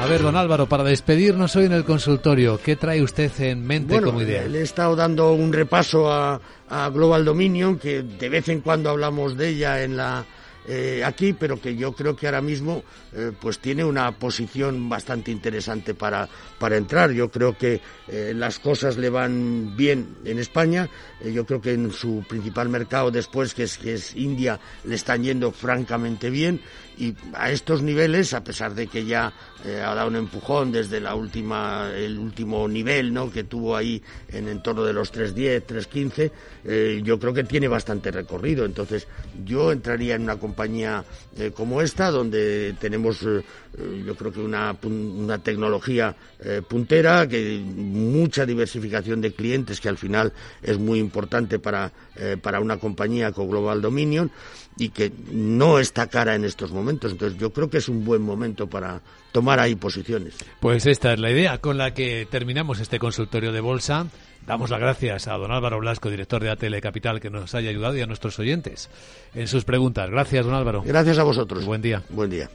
A ver, don Álvaro, para despedirnos hoy en el consultorio, ¿qué trae usted en mente como idea? Le he estado dando un repaso a, a Global Dominion, que de vez en cuando hablamos de ella en la eh, aquí, pero que yo creo que ahora mismo eh, pues tiene una posición bastante interesante para, para entrar. Yo creo que eh, las cosas le van bien en España. yo creo que en su principal mercado después, que es, que es India, le están yendo francamente bien. Y a estos niveles, a pesar de que ya ha dado un empujón desde la última, el último nivel ¿no? que tuvo ahí en, en torno de los 3.10, 3.15, yo creo que tiene bastante recorrido. Entonces, yo entraría en una compañía eh, como esta, donde tenemos, eh, eh, yo creo que una, una tecnología puntera, que mucha diversificación de clientes, que al final es muy importante para, para una compañía con Global Dominion y que no está cara en estos momentos. Entonces, yo creo que es un buen momento para tomar ahí posiciones. Pues esta es la idea con la que terminamos este consultorio de bolsa. Damos las gracias a don Álvaro Blasco, director de ATL Capital, que nos haya ayudado y a nuestros oyentes en sus preguntas. Gracias, don Álvaro. Gracias a vosotros. Buen día. Buen día.